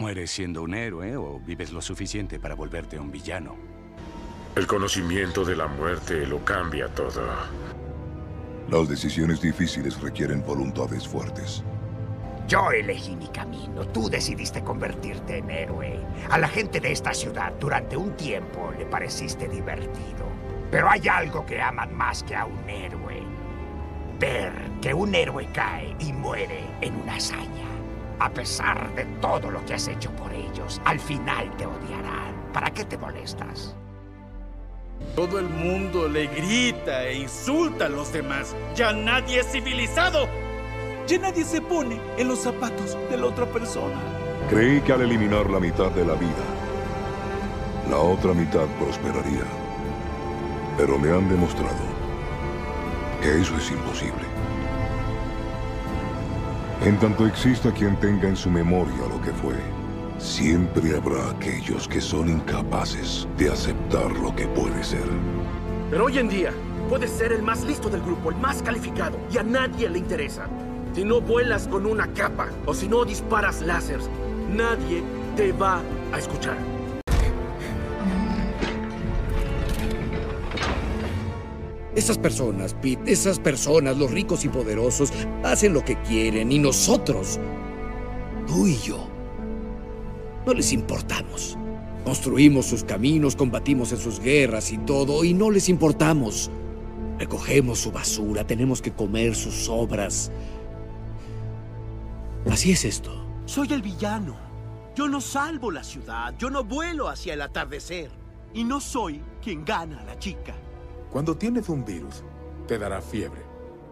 ¿Mueres siendo un héroe o vives lo suficiente para volverte un villano? El conocimiento de la muerte lo cambia todo. Las decisiones difíciles requieren voluntades fuertes. Yo elegí mi camino, tú decidiste convertirte en héroe. A la gente de esta ciudad durante un tiempo le pareciste divertido. Pero hay algo que aman más que a un héroe. Ver que un héroe cae y muere en una hazaña. A pesar de todo lo que has hecho por ellos, al final te odiarán. ¿Para qué te molestas? Todo el mundo le grita e insulta a los demás. Ya nadie es civilizado. Ya nadie se pone en los zapatos de la otra persona. Creí que al eliminar la mitad de la vida, la otra mitad prosperaría. Pero me han demostrado que eso es imposible. En tanto exista quien tenga en su memoria lo que fue, siempre habrá aquellos que son incapaces de aceptar lo que puede ser. Pero hoy en día, puedes ser el más listo del grupo, el más calificado, y a nadie le interesa. Si no vuelas con una capa o si no disparas láseres, nadie te va a escuchar. Esas personas, Pete, esas personas, los ricos y poderosos, hacen lo que quieren y nosotros, tú y yo, no les importamos. Construimos sus caminos, combatimos en sus guerras y todo, y no les importamos. Recogemos su basura, tenemos que comer sus obras. Así es esto. Soy el villano. Yo no salvo la ciudad, yo no vuelo hacia el atardecer. Y no soy quien gana a la chica. Cuando tienes un virus, te dará fiebre.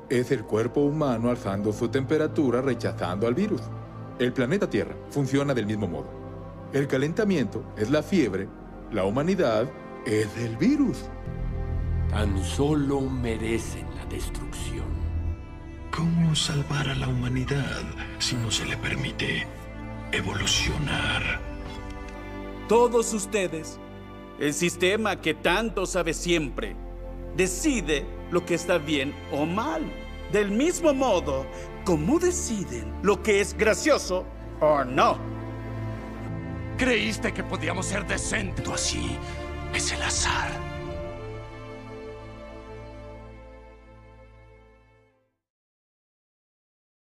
Es el cuerpo humano alzando su temperatura rechazando al virus. El planeta Tierra funciona del mismo modo. El calentamiento es la fiebre, la humanidad es el virus. Tan solo merecen la destrucción. ¿Cómo salvar a la humanidad si no se le permite evolucionar? Todos ustedes, el sistema que tanto sabe siempre, decide lo que está bien o mal. Del mismo modo, como deciden lo que es gracioso o no. Creíste que podíamos ser decentes. Así es el azar.